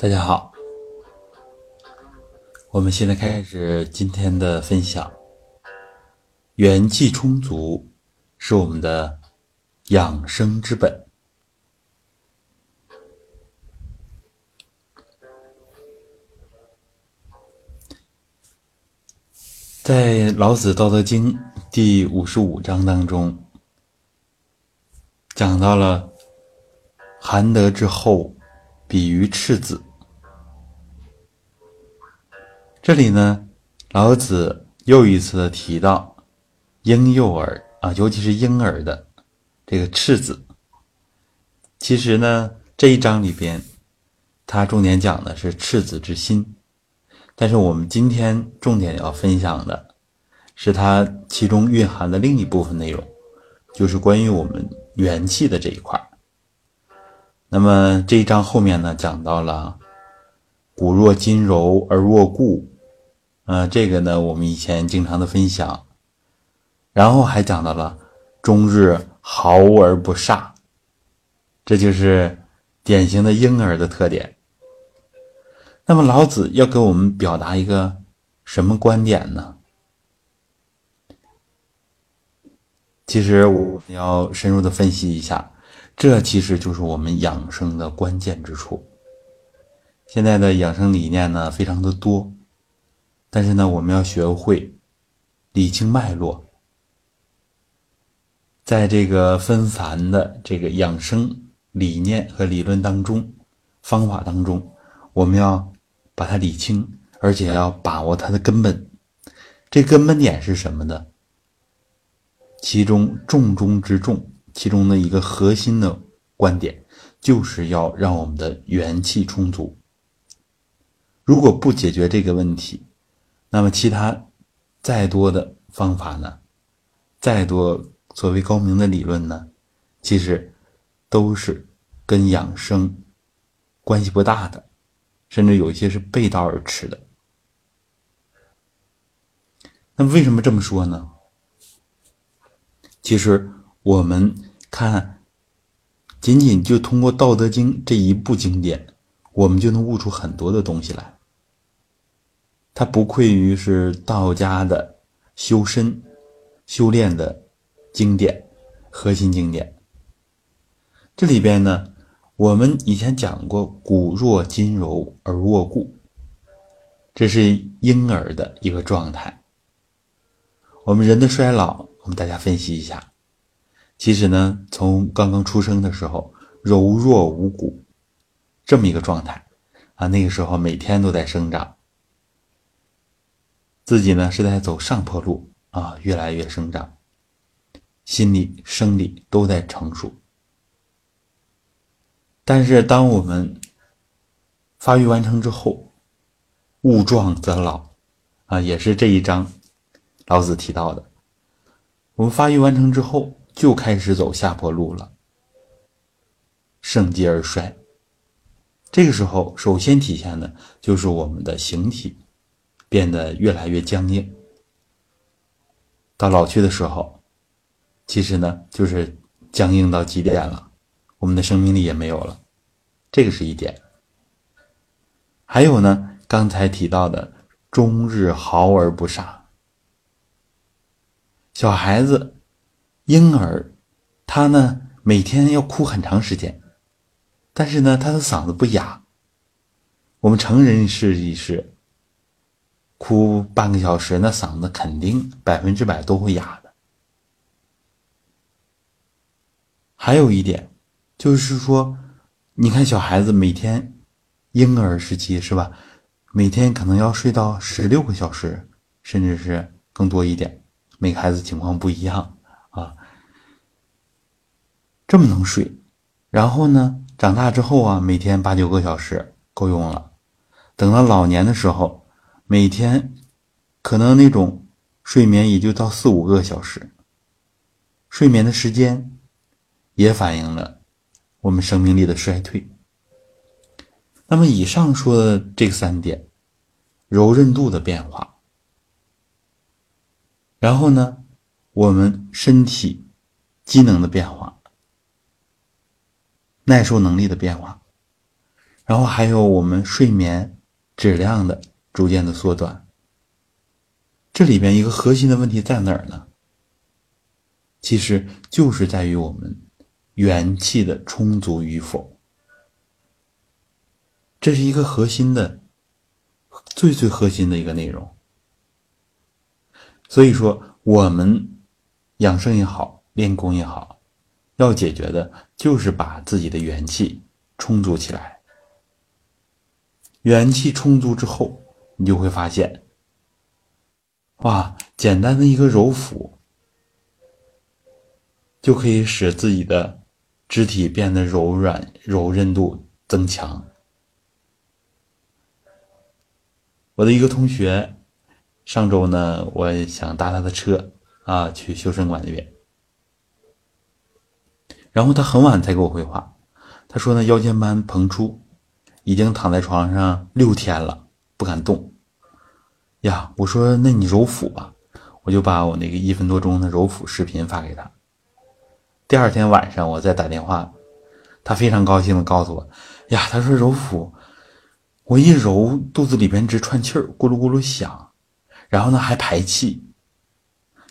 大家好，我们现在开始今天的分享。元气充足是我们的养生之本。在《老子·道德经》第五十五章当中，讲到了含德之后，比于赤子。这里呢，老子又一次的提到婴幼儿啊，尤其是婴儿的这个赤子。其实呢，这一章里边，他重点讲的是赤子之心。但是我们今天重点要分享的，是它其中蕴含的另一部分内容，就是关于我们元气的这一块那么这一章后面呢，讲到了“骨若筋柔而若固”，呃，这个呢我们以前经常的分享，然后还讲到了“终日毫而不煞”，这就是典型的婴儿的特点。那么老子要给我们表达一个什么观点呢？其实我们要深入的分析一下，这其实就是我们养生的关键之处。现在的养生理念呢非常的多，但是呢我们要学会理清脉络，在这个纷繁的这个养生理念和理论当中、方法当中，我们要。把它理清，而且要把握它的根本。这根本点是什么呢？其中重中之重，其中的一个核心的观点，就是要让我们的元气充足。如果不解决这个问题，那么其他再多的方法呢，再多所谓高明的理论呢，其实都是跟养生关系不大的。甚至有一些是背道而驰的。那为什么这么说呢？其实我们看，仅仅就通过《道德经》这一部经典，我们就能悟出很多的东西来。它不愧于是道家的修身、修炼的经典，核心经典。这里边呢。我们以前讲过“骨若筋柔而握固”，这是婴儿的一个状态。我们人的衰老，我们大家分析一下。其实呢，从刚刚出生的时候，柔弱无骨，这么一个状态啊，那个时候每天都在生长，自己呢是在走上坡路啊，越来越生长，心理、生理都在成熟。但是，当我们发育完成之后，物壮则老，啊，也是这一章老子提到的。我们发育完成之后，就开始走下坡路了，盛极而衰。这个时候，首先体现的就是我们的形体变得越来越僵硬。到老去的时候，其实呢，就是僵硬到极点了。我们的生命力也没有了，这个是一点。还有呢，刚才提到的“终日毫而不傻”，小孩子、婴儿，他呢每天要哭很长时间，但是呢他的嗓子不哑。我们成人试一试，哭半个小时，那嗓子肯定百分之百都会哑的。还有一点。就是说，你看小孩子每天，婴儿时期是吧？每天可能要睡到十六个小时，甚至是更多一点。每个孩子情况不一样啊，这么能睡。然后呢，长大之后啊，每天八九个小时够用了。等到老年的时候，每天可能那种睡眠也就到四五个小时。睡眠的时间也反映了。我们生命力的衰退。那么，以上说的这三点，柔韧度的变化，然后呢，我们身体机能的变化，耐受能力的变化，然后还有我们睡眠质量的逐渐的缩短。这里边一个核心的问题在哪儿呢？其实就是在于我们元气的充足与否，这是一个核心的、最最核心的一个内容。所以说，我们养生也好，练功也好，要解决的就是把自己的元气充足起来。元气充足之后，你就会发现，哇，简单的一个揉腹。就可以使自己的肢体变得柔软，柔韧度增强。我的一个同学，上周呢，我想搭他的车啊，去修身馆那边，然后他很晚才给我回话，他说呢，腰间盘膨出，已经躺在床上六天了，不敢动。呀，我说那你揉腹吧，我就把我那个一分多钟的揉腹视频发给他。第二天晚上，我再打电话，他非常高兴的告诉我：“呀，他说揉腹，我一揉肚子里边直串气儿，咕噜咕噜响，然后呢还排气。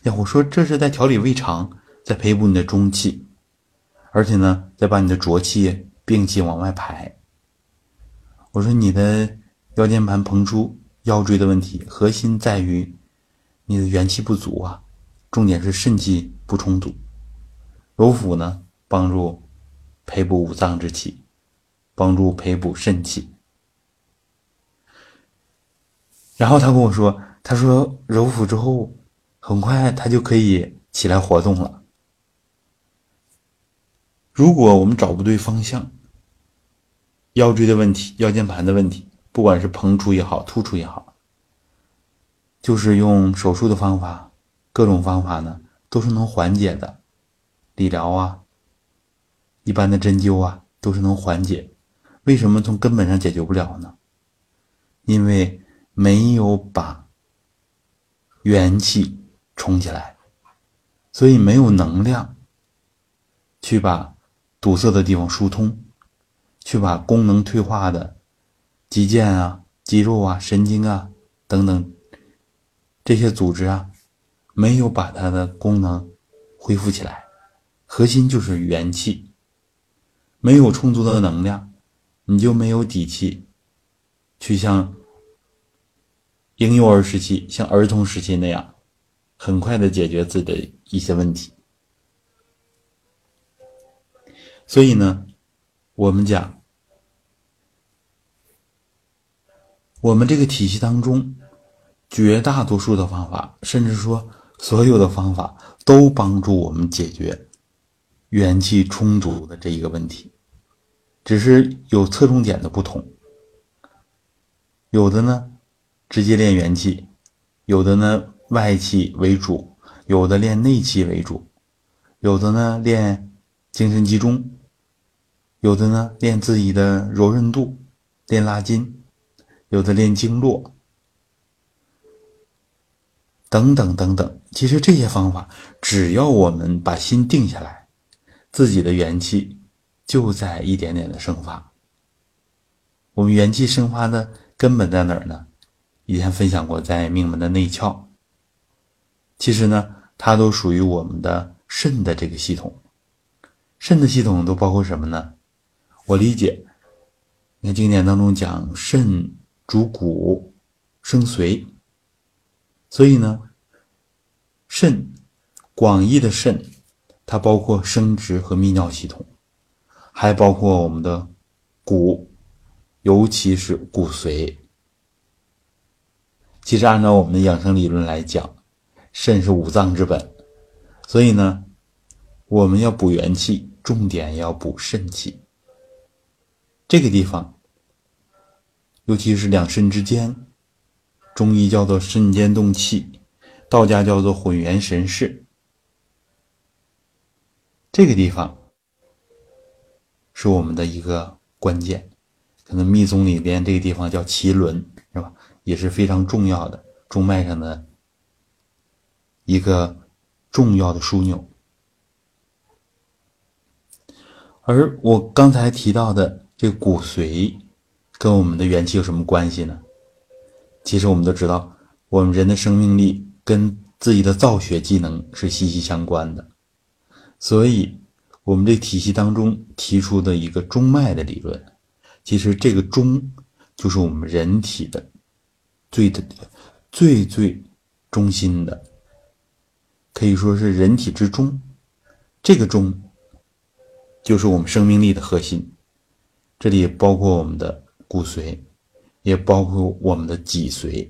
呀，我说这是在调理胃肠，在培补你的中气，而且呢，在把你的浊气、病气往外排。我说你的腰间盘膨出、腰椎的问题，核心在于你的元气不足啊，重点是肾气不充足。”揉腹呢，帮助培补五脏之气，帮助培补肾气。然后他跟我说：“他说揉腹之后，很快他就可以起来活动了。如果我们找不对方向，腰椎的问题、腰间盘的问题，不管是膨出也好、突出也好，就是用手术的方法，各种方法呢，都是能缓解的。”理疗啊，一般的针灸啊，都是能缓解。为什么从根本上解决不了呢？因为没有把元气充起来，所以没有能量去把堵塞的地方疏通，去把功能退化的肌腱啊、肌肉啊、神经啊等等这些组织啊，没有把它的功能恢复起来。核心就是元气，没有充足的能量，你就没有底气，去像婴幼儿时期、像儿童时期那样，很快的解决自己的一些问题。所以呢，我们讲，我们这个体系当中，绝大多数的方法，甚至说所有的方法，都帮助我们解决。元气充足的这一个问题，只是有侧重点的不同。有的呢，直接练元气；有的呢，外气为主；有的练内气为主；有的呢，练精神集中；有的呢，练自己的柔韧度，练拉筋；有的练经络，等等等等。其实这些方法，只要我们把心定下来。自己的元气就在一点点的生发。我们元气生发的根本在哪儿呢？以前分享过，在命门的内窍。其实呢，它都属于我们的肾的这个系统。肾的系统都包括什么呢？我理解，你看经典当中讲肾主骨生髓，所以呢，肾广义的肾。它包括生殖和泌尿系统，还包括我们的骨，尤其是骨髓。其实按照我们的养生理论来讲，肾是五脏之本，所以呢，我们要补元气，重点要补肾气。这个地方，尤其是两肾之间，中医叫做肾间动气，道家叫做混元神室。这个地方是我们的一个关键，可能密宗里边这个地方叫脐轮，是吧？也是非常重要的中脉上的一个重要的枢纽。而我刚才提到的这骨髓，跟我们的元气有什么关系呢？其实我们都知道，我们人的生命力跟自己的造血机能是息息相关的。所以，我们这体系当中提出的一个中脉的理论，其实这个中就是我们人体的最的最最中心的，可以说是人体之中。这个中就是我们生命力的核心，这里也包括我们的骨髓，也包括我们的脊髓。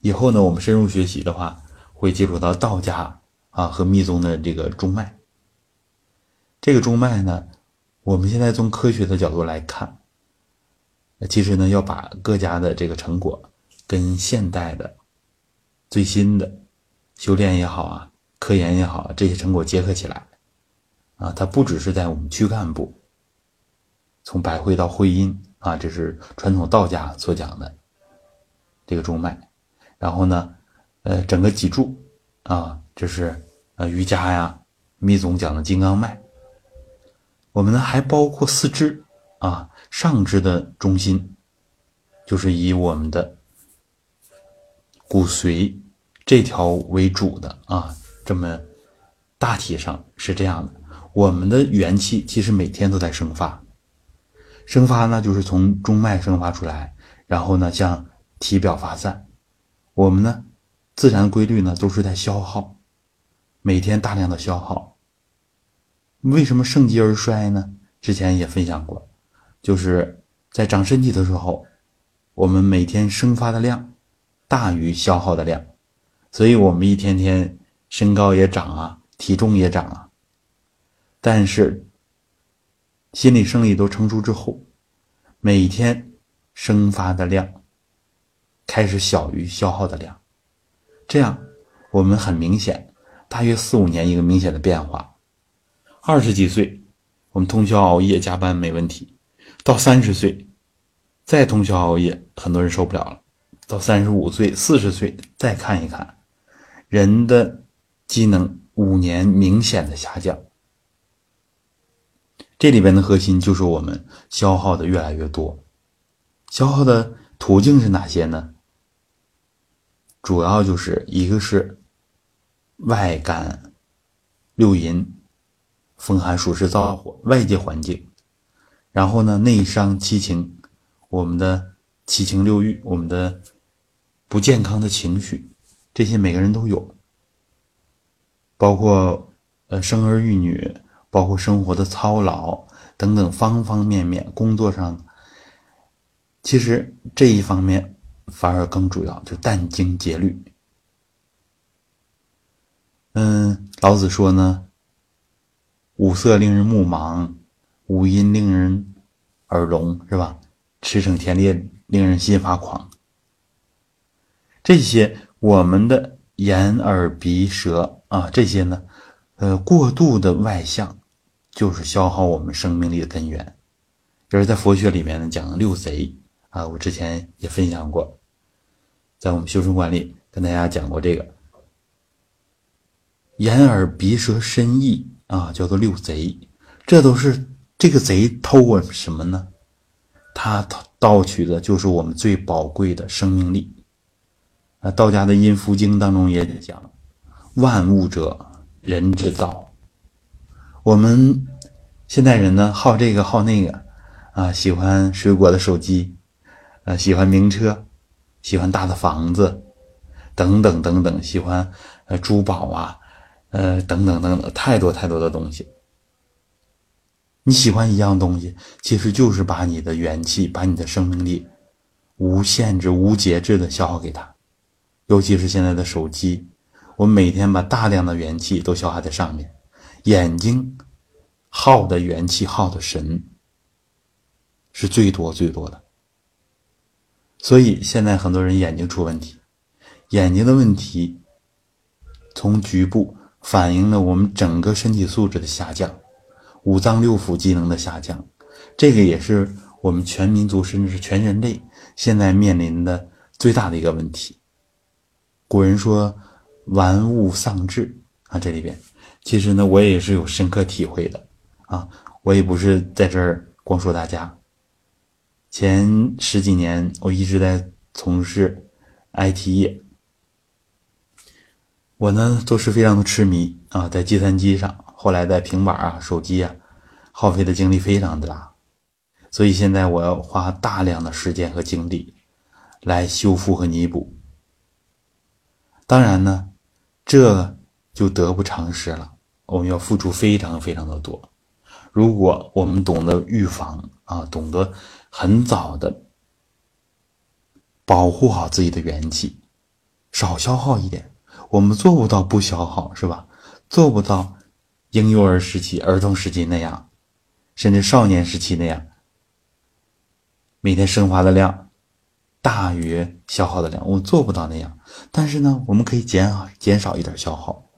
以后呢，我们深入学习的话，会接触到道家啊和密宗的这个中脉。这个中脉呢，我们现在从科学的角度来看，其实呢，要把各家的这个成果跟现代的最新的修炼也好啊。科研也好，这些成果结合起来，啊，它不只是在我们躯干部，从百会到会阴啊，这是传统道家所讲的这个中脉。然后呢，呃，整个脊柱啊，这是呃瑜伽呀、密宗讲的金刚脉。我们呢还包括四肢啊，上肢的中心就是以我们的骨髓这条为主的啊。这么大体上是这样的，我们的元气其实每天都在生发，生发呢就是从中脉生发出来，然后呢向体表发散。我们呢自然规律呢都是在消耗，每天大量的消耗。为什么盛极而衰呢？之前也分享过，就是在长身体的时候，我们每天生发的量大于消耗的量，所以我们一天天。身高也长啊，体重也长啊，但是心理生理都成熟之后，每天生发的量开始小于消耗的量，这样我们很明显，大约四五年一个明显的变化。二十几岁，我们通宵熬夜加班没问题；到三十岁，再通宵熬夜，很多人受不了了；到三十五岁、四十岁，再看一看人的。机能五年明显的下降，这里边的核心就是我们消耗的越来越多，消耗的途径是哪些呢？主要就是一个是外感六淫、风寒暑湿燥火外界环境，然后呢内伤七情，我们的七情六欲，我们的不健康的情绪，这些每个人都有。包括呃生儿育女，包括生活的操劳等等方方面面，工作上，其实这一方面反而更主要，就殚精竭虑。嗯，老子说呢，五色令人目盲，五音令人耳聋，是吧？驰骋田猎令人心发狂。这些我们的。眼耳鼻舌啊，这些呢，呃，过度的外向，就是消耗我们生命力的根源。就是在佛学里面呢，讲六贼啊，我之前也分享过，在我们修身馆里跟大家讲过这个眼耳鼻舌身意啊，叫做六贼。这都是这个贼偷我什么呢？他盗取的就是我们最宝贵的生命力。啊，道家的《阴符经》当中也讲：“万物者，人之道。”我们现代人呢，好这个好那个，啊，喜欢水果的手机，呃，喜欢名车，喜欢大的房子，等等等等，喜欢呃珠宝啊，呃，等等等等，太多太多的东西。你喜欢一样东西，其实就是把你的元气，把你的生命力，无限制、无节制的消耗给他。尤其是现在的手机，我每天把大量的元气都消耗在上面，眼睛耗的元气耗的神是最多最多的。所以现在很多人眼睛出问题，眼睛的问题从局部反映了我们整个身体素质的下降，五脏六腑机能的下降，这个也是我们全民族甚至是全人类现在面临的最大的一个问题。古人说“玩物丧志”啊，这里边其实呢，我也是有深刻体会的啊。我也不是在这儿光说大家，前十几年我一直在从事 IT 业，我呢都是非常的痴迷啊，在计算机上，后来在平板啊、手机啊，耗费的精力非常的大，所以现在我要花大量的时间和精力来修复和弥补。当然呢，这就得不偿失了，我们要付出非常非常的多。如果我们懂得预防啊，懂得很早的保护好自己的元气，少消耗一点，我们做不到不消耗，是吧？做不到婴幼儿时期、儿童时期那样，甚至少年时期那样，每天生发的量大于消耗的量，我们做不到那样。但是呢，我们可以减减少一点消耗，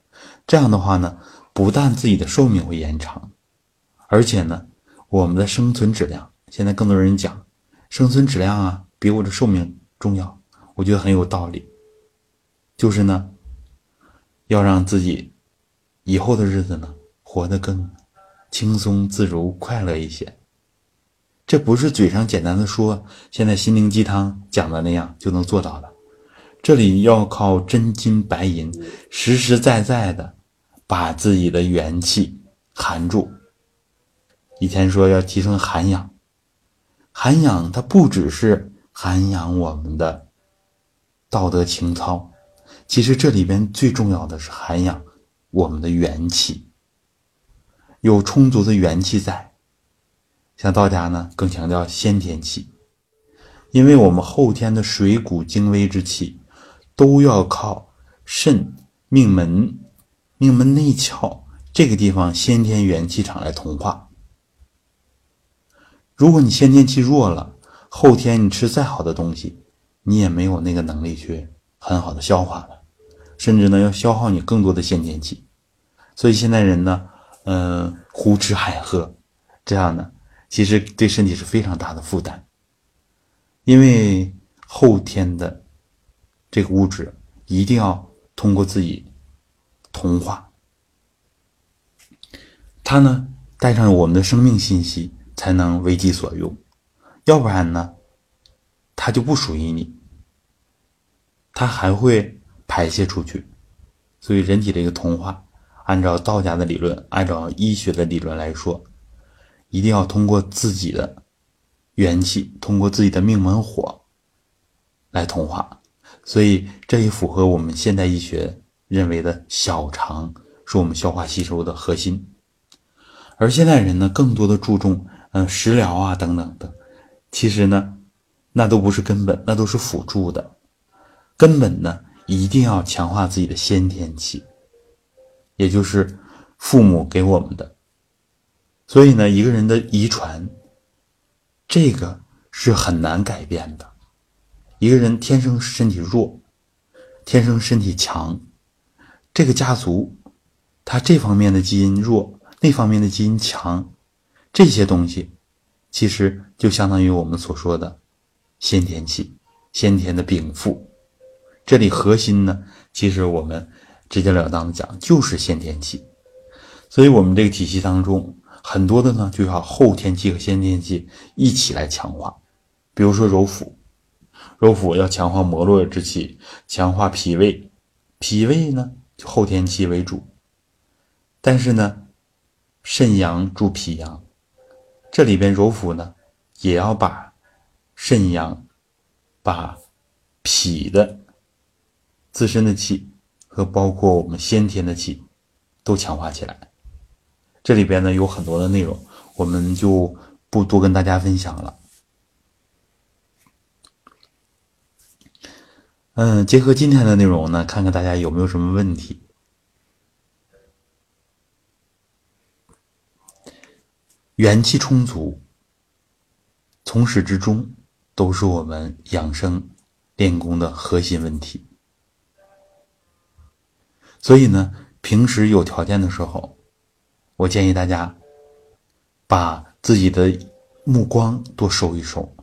这样的话呢，不但自己的寿命会延长。而且呢，我们的生存质量，现在更多人讲生存质量啊，比我的寿命重要，我觉得很有道理。就是呢，要让自己以后的日子呢，活得更轻松自如、快乐一些。这不是嘴上简单的说，现在心灵鸡汤讲的那样就能做到的。这里要靠真金白银，实实在在的把自己的元气含住。以前说要提升涵养，涵养它不只是涵养我们的道德情操，其实这里边最重要的是涵养我们的元气。有充足的元气在，像道家呢更强调先天气，因为我们后天的水谷精微之气都要靠肾、命门、命门内窍这个地方先天元气场来同化。如果你先天气弱了，后天你吃再好的东西，你也没有那个能力去很好的消化了，甚至呢要消耗你更多的先天气。所以现在人呢，嗯，胡吃海喝，这样呢，其实对身体是非常大的负担。因为后天的这个物质一定要通过自己同化，它呢带上我们的生命信息。才能为己所用，要不然呢，它就不属于你，它还会排泄出去。所以，人体的一个同化，按照道家的理论，按照医学的理论来说，一定要通过自己的元气，通过自己的命门火来同化。所以，这也符合我们现代医学认为的小肠是我们消化吸收的核心。而现代人呢，更多的注重。嗯，食疗啊，等等等，其实呢，那都不是根本，那都是辅助的。根本呢，一定要强化自己的先天气，也就是父母给我们的。所以呢，一个人的遗传，这个是很难改变的。一个人天生身体弱，天生身体强，这个家族，他这方面的基因弱，那方面的基因强。这些东西，其实就相当于我们所说的先天气、先天的禀赋。这里核心呢，其实我们直截了当的讲，就是先天气。所以，我们这个体系当中，很多的呢，就要后天气和先天气一起来强化。比如说揉腹，揉腹要强化摩络之气，强化脾胃。脾胃呢，后天气为主，但是呢，肾阳助脾阳。这里边揉腹呢，也要把肾阳、把脾的自身的气和包括我们先天的气都强化起来。这里边呢有很多的内容，我们就不多跟大家分享了。嗯，结合今天的内容呢，看看大家有没有什么问题。元气充足，从始至终都是我们养生练功的核心问题。所以呢，平时有条件的时候，我建议大家把自己的目光多收一收。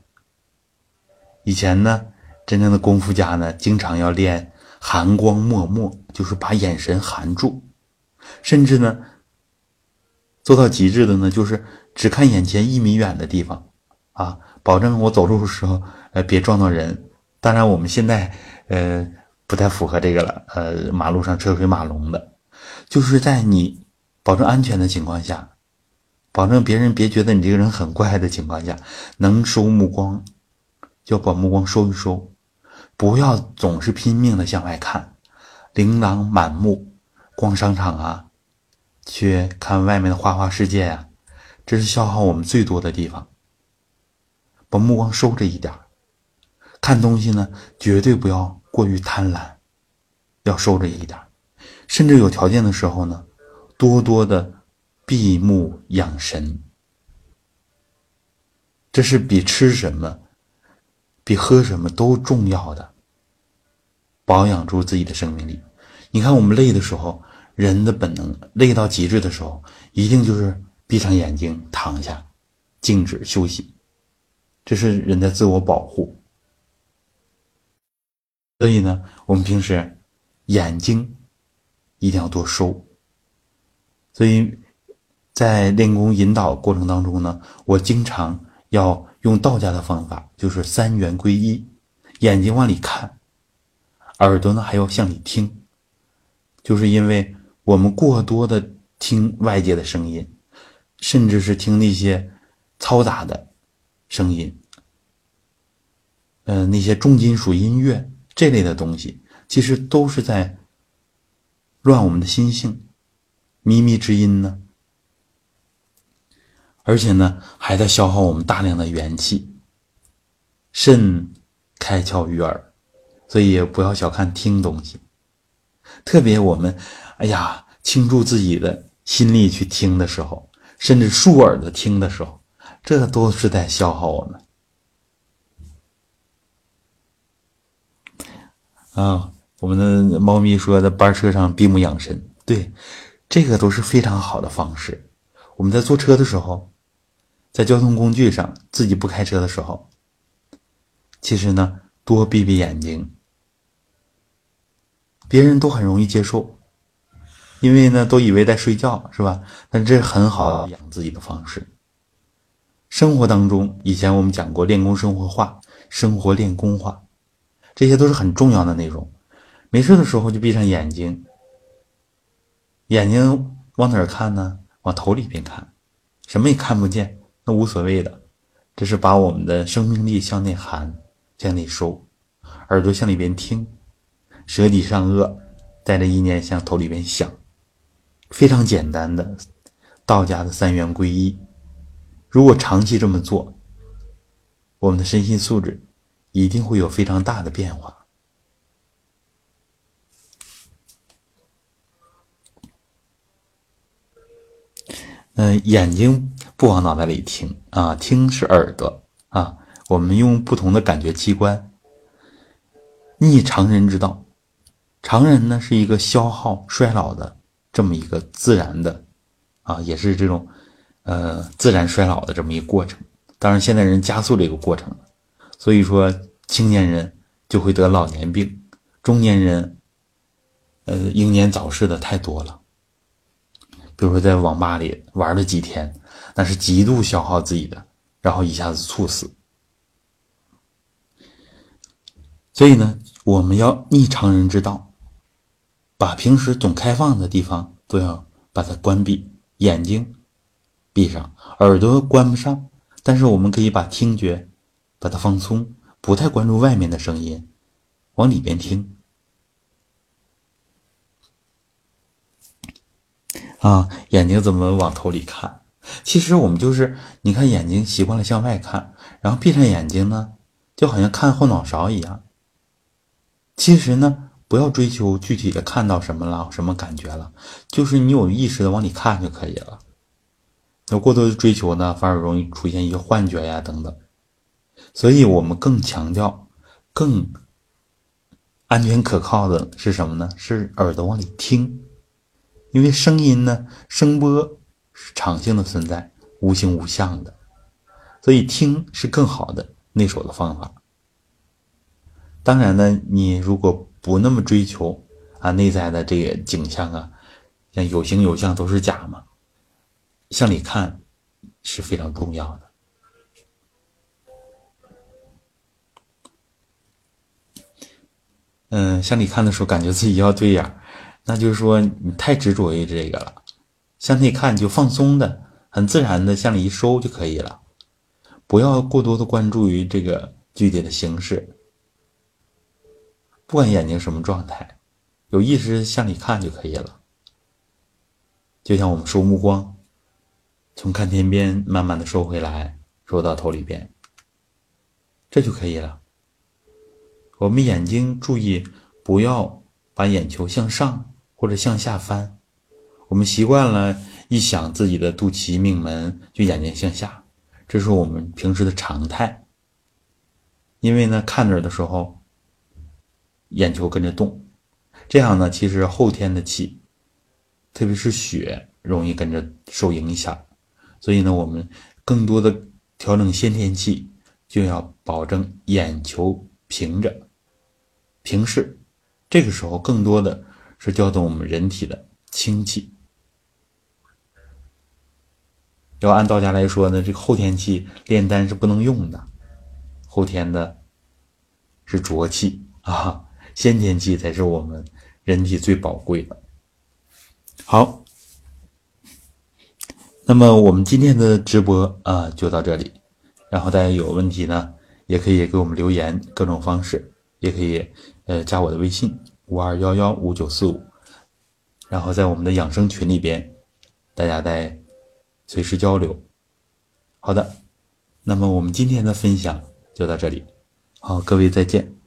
以前呢，真正的功夫家呢，经常要练含光脉脉，就是把眼神含住，甚至呢。做到极致的呢，就是只看眼前一米远的地方，啊，啊，保证我走路的时候，呃，别撞到人。当然，我们现在，呃，不太符合这个了。呃，马路上车水马龙的，就是在你保证安全的情况下，保证别人别觉得你这个人很怪的情况下，能收目光，就把目光收一收，不要总是拼命的向外看，琳琅满目，逛商场啊，去看外面的花花世界呀，这是消耗我们最多的地方。把目光收着一点看东西呢，绝对不要过于贪婪，要收着一点甚至有条件的时候呢，多多的闭目养神。这是比吃什么、比喝什么都重要的，保养住自己的生命力。你看，我们累的时候，人的本能累到极致的时候，一定就是闭上眼睛躺下，静止休息。这是人的自我保护，所以呢，我们平时眼睛一定要多收。所以在练功引导过程当中呢，我经常要用道家的方法，就是三元归一，眼睛往里看，耳朵呢还要向里听，就是因为我们过多的听外界的声音，甚至是听那些嘈杂的。声音，呃，那些重金属音乐这类的东西，其实都是在乱我们的心性，靡靡之音呢。而且呢，还在消耗我们大量的元气。肾开窍于耳，所以不要小看听东西。特别我们，哎呀，倾注自己的心力去听的时候，甚至竖耳朵听的时候。这都是在消耗我们啊！我们的猫咪说，在班车上闭目养神，对，这个都是非常好的方式。我们在坐车的时候，在交通工具上，自己不开车的时候，其实呢，多闭闭眼睛，别人都很容易接受，因为呢，都以为在睡觉，是吧？但这很好养自己的方式。生活当中，以前我们讲过练功生活化，生活练功化，这些都是很重要的内容。没事的时候就闭上眼睛，眼睛往哪儿看呢？往头里边看，什么也看不见，那无所谓的。这是把我们的生命力向内含，向内收。耳朵向里边听，舌底上颚，带着意念向头里边想，非常简单的道家的三元归一。如果长期这么做，我们的身心素质一定会有非常大的变化。嗯，眼睛不往脑袋里听啊，听是耳朵啊。我们用不同的感觉器官，逆常人之道。常人呢是一个消耗衰老的这么一个自然的啊，也是这种。呃，自然衰老的这么一个过程，当然现代人加速这个过程，所以说青年人就会得老年病，中年人，呃，英年早逝的太多了。比如说在网吧里玩了几天，那是极度消耗自己的，然后一下子猝死。所以呢，我们要逆常人之道，把平时总开放的地方都要把它关闭，眼睛。闭上耳朵关不上，但是我们可以把听觉把它放松，不太关注外面的声音，往里边听。啊，眼睛怎么往头里看？其实我们就是，你看眼睛习惯了向外看，然后闭上眼睛呢，就好像看后脑勺一样。其实呢，不要追求具体的看到什么了，什么感觉了，就是你有意识的往里看就可以了。有过多的追求呢，反而容易出现一些幻觉呀等等，所以我们更强调、更安全可靠的是什么呢？是耳朵往里听，因为声音呢，声波是常性的存在，无形无相的，所以听是更好的内守的方法。当然呢，你如果不那么追求啊，内在的这个景象啊，像有形有相都是假嘛，向里看是非常重要的。嗯，向里看的时候，感觉自己要对眼，那就是说你太执着于这个了。向内看就放松的、很自然的向里一收就可以了，不要过多的关注于这个具体的形式。不管眼睛什么状态，有意识向里看就可以了。就像我们收目光，从看天边慢慢的收回来，收到头里边，这就可以了。我们眼睛注意不要把眼球向上或者向下翻。我们习惯了，一想自己的肚脐、命门，就眼睛向下，这是我们平时的常态。因为呢，看着的时候，眼球跟着动，这样呢，其实后天的气。特别是血容易跟着受影响，所以呢，我们更多的调整先天气，就要保证眼球平着、平视。这个时候，更多的是调动我们人体的清气。要按道家来说呢，这个后天气炼丹是不能用的，后天的是浊气啊，先天气才是我们人体最宝贵的。好，那么我们今天的直播啊就到这里，然后大家有问题呢，也可以给我们留言，各种方式也可以呃加我的微信五二幺幺五九四五，然后在我们的养生群里边，大家在随时交流。好的，那么我们今天的分享就到这里，好，各位再见。